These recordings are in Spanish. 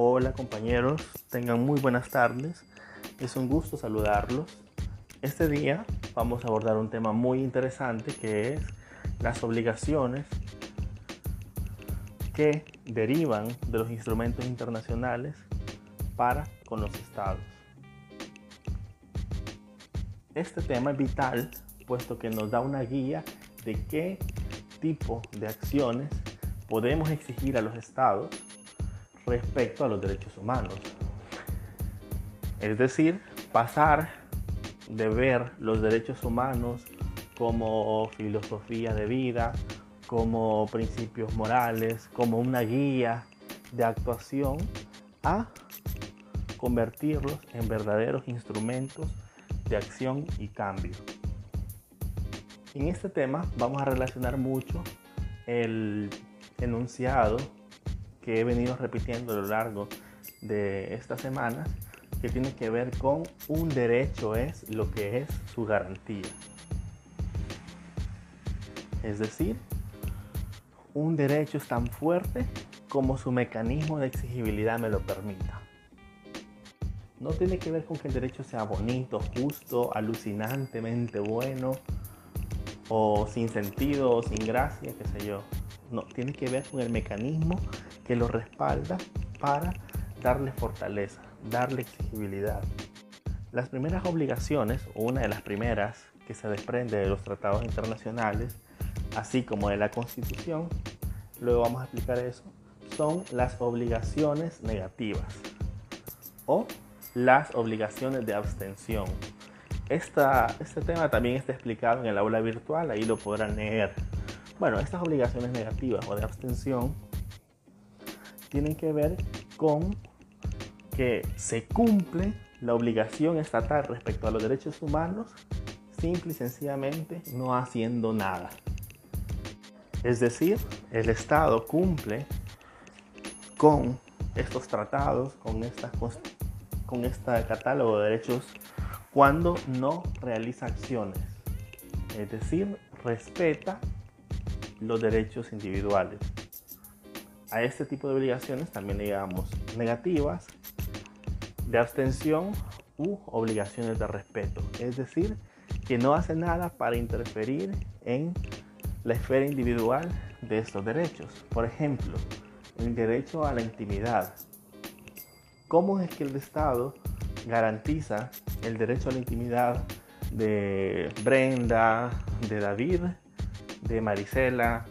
Hola compañeros, tengan muy buenas tardes. Es un gusto saludarlos. Este día vamos a abordar un tema muy interesante que es las obligaciones que derivan de los instrumentos internacionales para con los estados. Este tema es vital puesto que nos da una guía de qué tipo de acciones podemos exigir a los estados respecto a los derechos humanos. Es decir, pasar de ver los derechos humanos como filosofía de vida, como principios morales, como una guía de actuación, a convertirlos en verdaderos instrumentos de acción y cambio. En este tema vamos a relacionar mucho el enunciado que he venido repitiendo a lo largo de estas semanas que tiene que ver con un derecho es lo que es su garantía. Es decir, un derecho es tan fuerte como su mecanismo de exigibilidad me lo permita. No tiene que ver con que el derecho sea bonito, justo, alucinantemente bueno, o sin sentido, o sin gracia, qué sé yo. No, tiene que ver con el mecanismo que lo respalda para darle fortaleza, darle exigibilidad. Las primeras obligaciones, o una de las primeras que se desprende de los tratados internacionales, así como de la Constitución, luego vamos a explicar eso, son las obligaciones negativas o las obligaciones de abstención. este tema también está explicado en el aula virtual, ahí lo podrán leer. Bueno, estas obligaciones negativas o de abstención tienen que ver con que se cumple la obligación estatal respecto a los derechos humanos simple y sencillamente no haciendo nada. Es decir, el Estado cumple con estos tratados, con, esta, este catálogo de derechos cuando no realiza acciones. Es decir, respeta los derechos individuales a este tipo de obligaciones también le llamamos negativas, de abstención u obligaciones de respeto. Es decir, que no hace nada para interferir en la esfera individual de estos derechos. Por ejemplo, el derecho a la intimidad. ¿Cómo es que el Estado garantiza el derecho a la intimidad de Brenda, de David, de Marisela,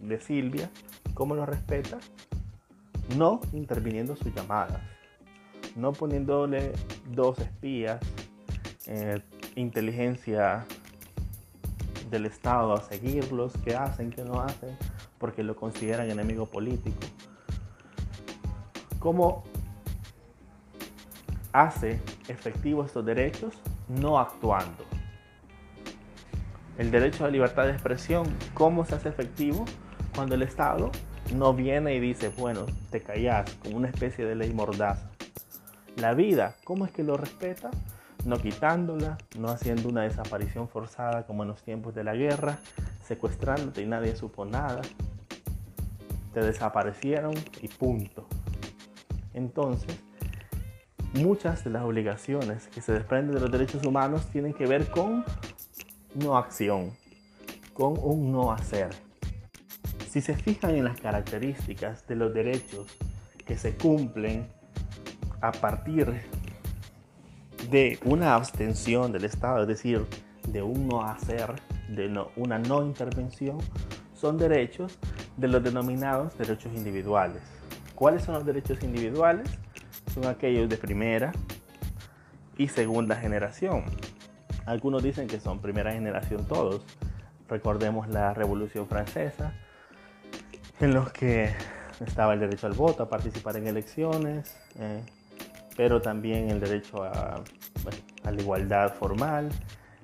de Silvia? ¿Cómo lo respeta? No interviniendo sus llamadas, no poniéndole dos espías, eh, inteligencia del Estado a seguirlos, qué hacen, qué no hacen, porque lo consideran enemigo político. ¿Cómo hace efectivos estos derechos? No actuando. El derecho a la libertad de expresión, ¿cómo se hace efectivo? Cuando el Estado no viene y dice, bueno, te callas, como una especie de ley mordaza. La vida, ¿cómo es que lo respeta? No quitándola, no haciendo una desaparición forzada como en los tiempos de la guerra, secuestrándote y nadie supo nada. Te desaparecieron y punto. Entonces, muchas de las obligaciones que se desprenden de los derechos humanos tienen que ver con no acción, con un no hacer. Si se fijan en las características de los derechos que se cumplen a partir de una abstención del Estado, es decir, de un no hacer, de una no intervención, son derechos de los denominados derechos individuales. ¿Cuáles son los derechos individuales? Son aquellos de primera y segunda generación. Algunos dicen que son primera generación todos. Recordemos la Revolución Francesa, en los que estaba el derecho al voto, a participar en elecciones, eh, pero también el derecho a, la igualdad formal,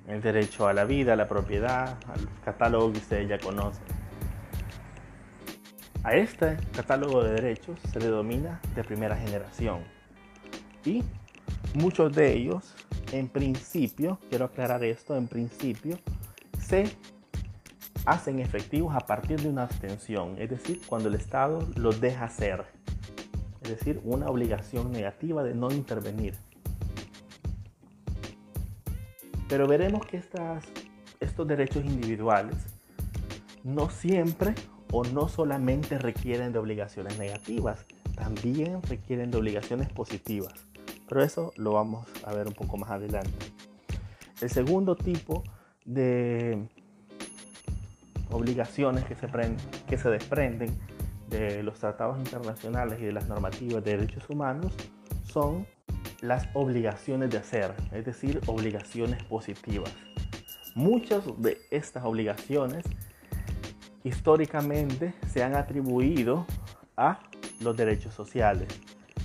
el derecho a la vida, a la propiedad, al catálogo que ustedes ya conocen. A este catálogo de derechos se le denomina de primera generación y muchos de ellos, en principio, quiero aclarar esto, en principio, se hacen efectivos a partir de una abstención, es decir, cuando el Estado los deja hacer. Es decir, una obligación negativa de no intervenir. Pero veremos que estas, estos derechos individuales no siempre o no solamente requieren de obligaciones negativas, también requieren de obligaciones positivas. Pero eso lo vamos a ver un poco más adelante. El segundo tipo de obligaciones que se, que se desprenden de los tratados internacionales y de las normativas de derechos humanos son las obligaciones de hacer, es decir, obligaciones positivas. Muchas de estas obligaciones históricamente se han atribuido a los derechos sociales,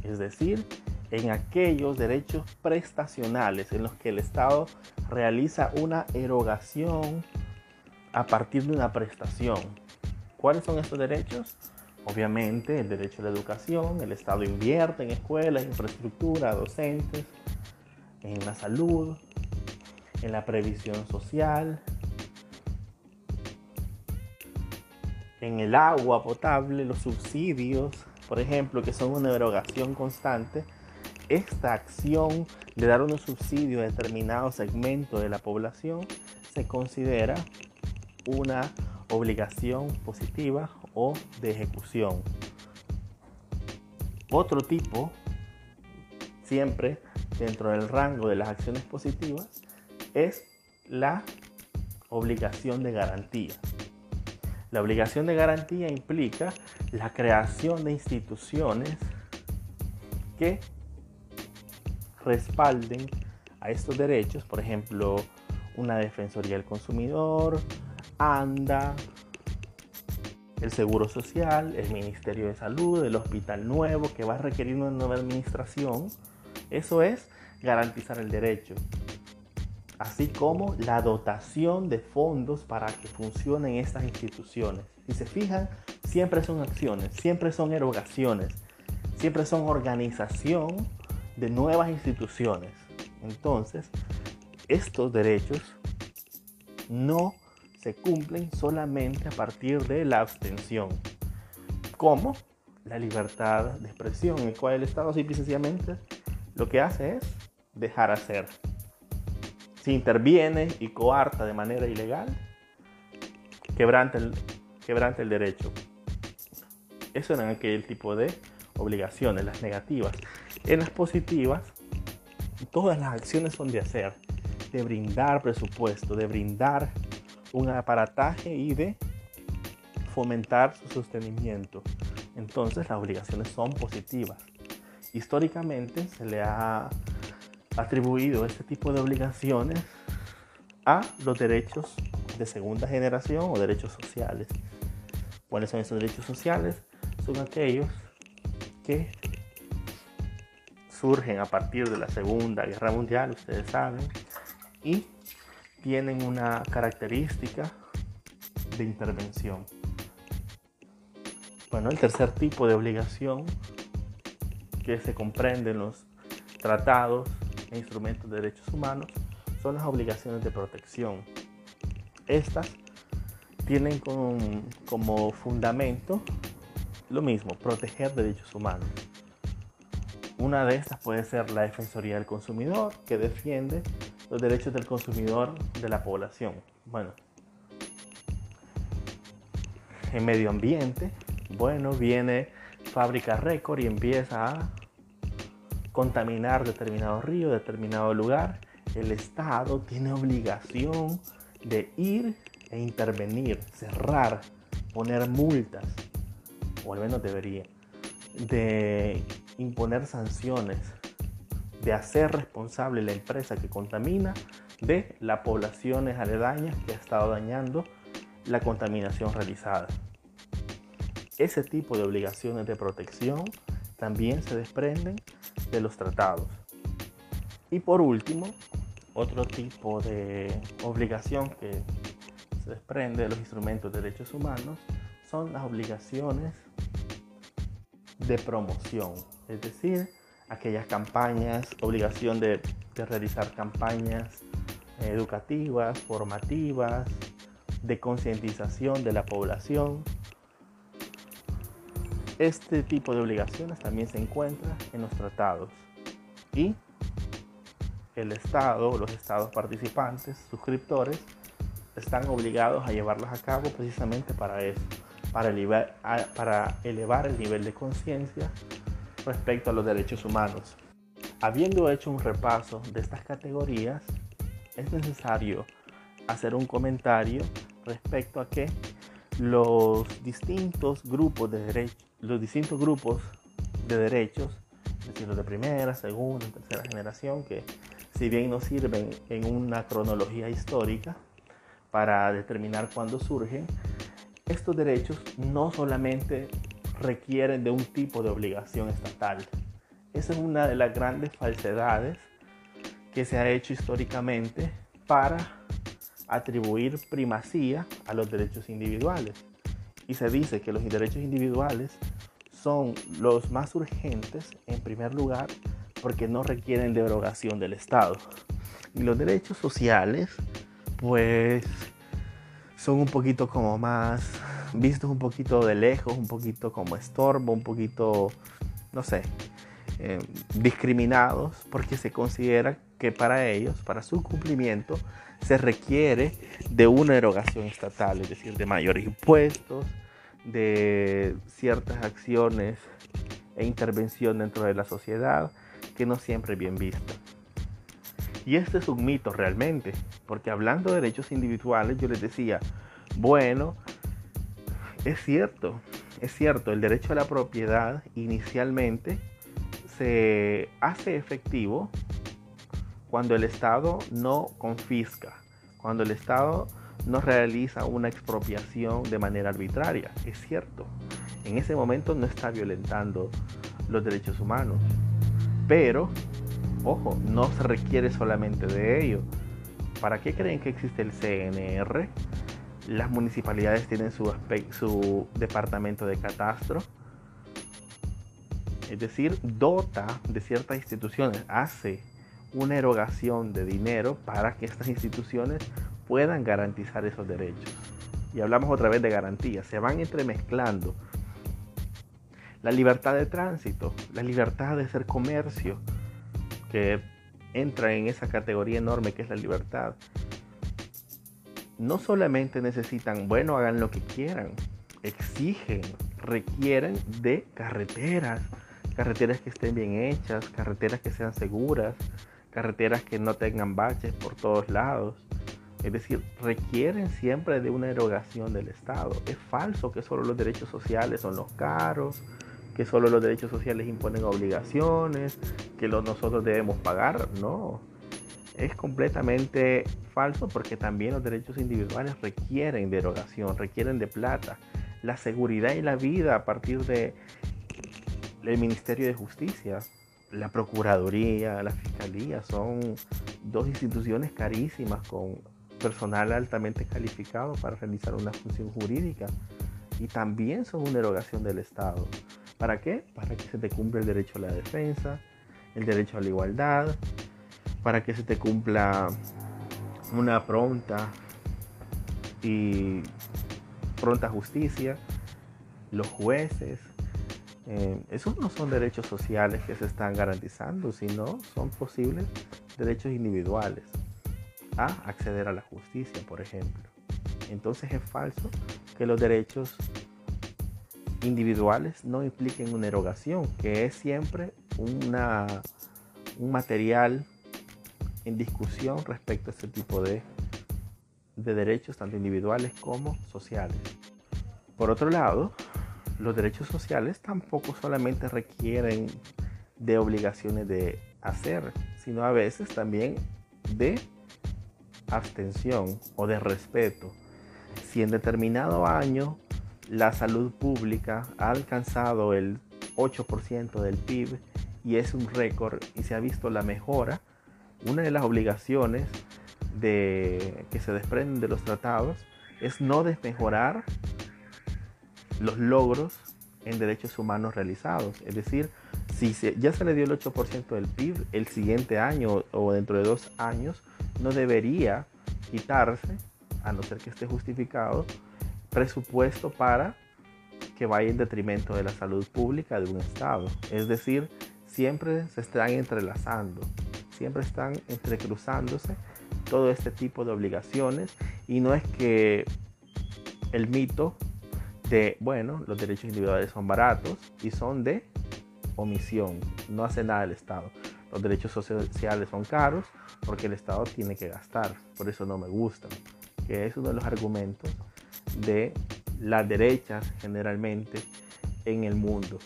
es decir, en aquellos derechos prestacionales en los que el Estado realiza una erogación a partir de una prestación. ¿Cuáles son estos derechos? Obviamente el derecho a la educación, el Estado invierte en escuelas, infraestructura, docentes, en la salud, en la previsión social, en el agua potable, los subsidios, por ejemplo, que son una erogación constante, esta acción de dar un subsidio a determinado segmento de la población se considera una obligación positiva o de ejecución. Otro tipo, siempre dentro del rango de las acciones positivas, es la obligación de garantía. La obligación de garantía implica la creación de instituciones que respalden a estos derechos, por ejemplo, una Defensoría del Consumidor, ANDA, el Seguro Social, el Ministerio de Salud, el Hospital Nuevo, que va a requerir una nueva administración. Eso es garantizar el derecho, así como la dotación de fondos para que funcionen estas instituciones. Si se fijan, siempre son acciones, siempre son erogaciones, siempre son organización de nuevas instituciones. Entonces, estos derechos no se cumplen solamente a partir de la abstención. como La libertad de expresión, en el cual el Estado simple y sencillamente lo que hace es dejar hacer. Si interviene y coarta de manera ilegal, quebrante el, derecho. Eso era aquel tipo de obligaciones, las negativas. En las positivas, todas las acciones son de hacer, de brindar presupuesto, de brindar un aparataje y de fomentar su sostenimiento. Entonces las obligaciones son positivas. Históricamente se le ha atribuido este tipo de obligaciones a los derechos de segunda generación o derechos sociales. ¿Cuáles son esos derechos sociales? Son aquellos que surgen a partir de la Segunda Guerra Mundial, ustedes saben, y tienen una característica de intervención. Bueno, el tercer tipo de obligación que se comprende en los tratados e instrumentos de derechos humanos son las obligaciones de protección. Estas tienen como fundamento lo mismo, proteger derechos humanos. Una de estas puede ser la Defensoría del Consumidor, que defiende los derechos del consumidor de la población. Bueno, en medio ambiente, bueno, viene Fábrica Récord y empieza a contaminar determinado río, determinado lugar. El Estado tiene obligación de ir e intervenir, cerrar, poner multas o al menos debería, de imponer sanciones, de hacer responsable la empresa que contamina de las poblaciones aledañas que ha estado dañando la contaminación realizada. Ese tipo de obligaciones de protección también se desprenden de los tratados. Y por último, otro tipo de obligación que se desprende de los instrumentos de derechos humanos son las obligaciones de promoción, es decir, aquellas campañas, obligación de, realizar campañas educativas, formativas, de concientización de la población. Este tipo de obligaciones también se encuentra en los tratados y el Estado, los Estados participantes, suscriptores, están obligados a llevarlos a cabo precisamente para eso, para elevar el nivel de conciencia respecto a los derechos humanos. Habiendo hecho un repaso de estas categorías, es necesario hacer un comentario respecto a que los distintos grupos de derechos, los distintos grupos de derechos, es decir, los de primera, segunda, tercera generación, que si bien nos sirven en una cronología histórica para determinar cuándo surgen, estos derechos no solamente requieren de un tipo de obligación estatal. Esa es una de las grandes falsedades que se ha hecho históricamente para atribuir primacía a los derechos individuales. Y se dice que los derechos individuales son los más urgentes, en primer lugar, porque no requieren derogación del Estado. Y los derechos sociales, pues, son un poquito como más vistos un poquito de lejos, un poquito como estorbo, un poquito, no sé, eh, discriminados, porque se considera que para ellos, para su cumplimiento, se requiere de una erogación estatal, es decir, de mayores impuestos, de ciertas acciones e intervención dentro de la sociedad que no siempre es bien vista. Y este es un mito realmente, porque hablando de derechos individuales, yo les decía, bueno, es cierto, es cierto, el derecho a la propiedad inicialmente se hace efectivo cuando el Estado no confisca, cuando el Estado no realiza una expropiación de manera arbitraria. Es cierto, en ese momento no está violentando los derechos humanos, pero, ojo, no se requiere solamente de ello. ¿Para qué creen que existe el CNR? Las municipalidades tienen su, departamento de catastro, es decir, dota de ciertas instituciones, hace una erogación de dinero para que estas instituciones puedan garantizar esos derechos. Y hablamos otra vez de garantías, se van entremezclando la libertad de tránsito, la libertad de hacer comercio, que entra en esa categoría enorme que es la libertad. No solamente necesitan, bueno, hagan lo que quieran, exigen, requieren de carreteras, carreteras que estén bien hechas, carreteras que sean seguras, carreteras que no tengan baches por todos lados. Es decir, requieren siempre de una erogación del Estado. Es falso que solo los derechos sociales son los caros, que solo los derechos sociales imponen obligaciones, que nosotros debemos pagar. No, es completamente falso porque también los derechos individuales requieren derogación, requieren de plata. La seguridad y la vida a partir de el Ministerio de Justicia, la Procuraduría, la Fiscalía, son dos instituciones carísimas con personal altamente calificado para realizar una función jurídica y también son una erogación del Estado. ¿Para qué? Para que se te cumpla el derecho a la defensa, el derecho a la igualdad, para que se te cumpla una pronta y pronta justicia, los jueces. Eh, esos no son derechos sociales que se están garantizando, sino son posibles derechos individuales a acceder a la justicia, por ejemplo. Entonces es falso que los derechos individuales no impliquen una erogación, que es siempre una, un material en discusión respecto a este tipo de, de derechos, tanto individuales como sociales. Por otro lado, los derechos sociales tampoco solamente requieren de obligaciones de hacer, sino a veces también de abstención o de respeto. Si en determinado año la salud pública ha alcanzado el 8% del PIB y es un récord y se ha visto la mejora, una de las obligaciones que se desprenden de los tratados es no desmejorar los logros en derechos humanos realizados. Es decir, si ya se le dio el 8% del PIB, el siguiente año o dentro de dos años no debería quitarse, a no ser que esté justificado, presupuesto para que vaya en detrimento de la salud pública de un Estado. Es decir, siempre se están entrelazando, siempre están entrecruzándose todo este tipo de obligaciones y no es que el mito de, bueno, los derechos individuales son baratos y son de omisión, no hace nada el Estado. Los derechos sociales son caros porque el Estado tiene que gastar, por eso no me gustan, que es uno de los argumentos de las derechas generalmente en el mundo.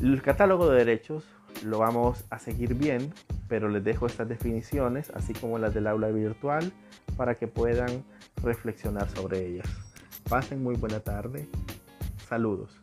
El catálogo de derechos lo vamos a seguir bien, pero les dejo estas definiciones, así como las del aula virtual, para que puedan reflexionar sobre ellas. Pasen muy buena tarde. Saludos.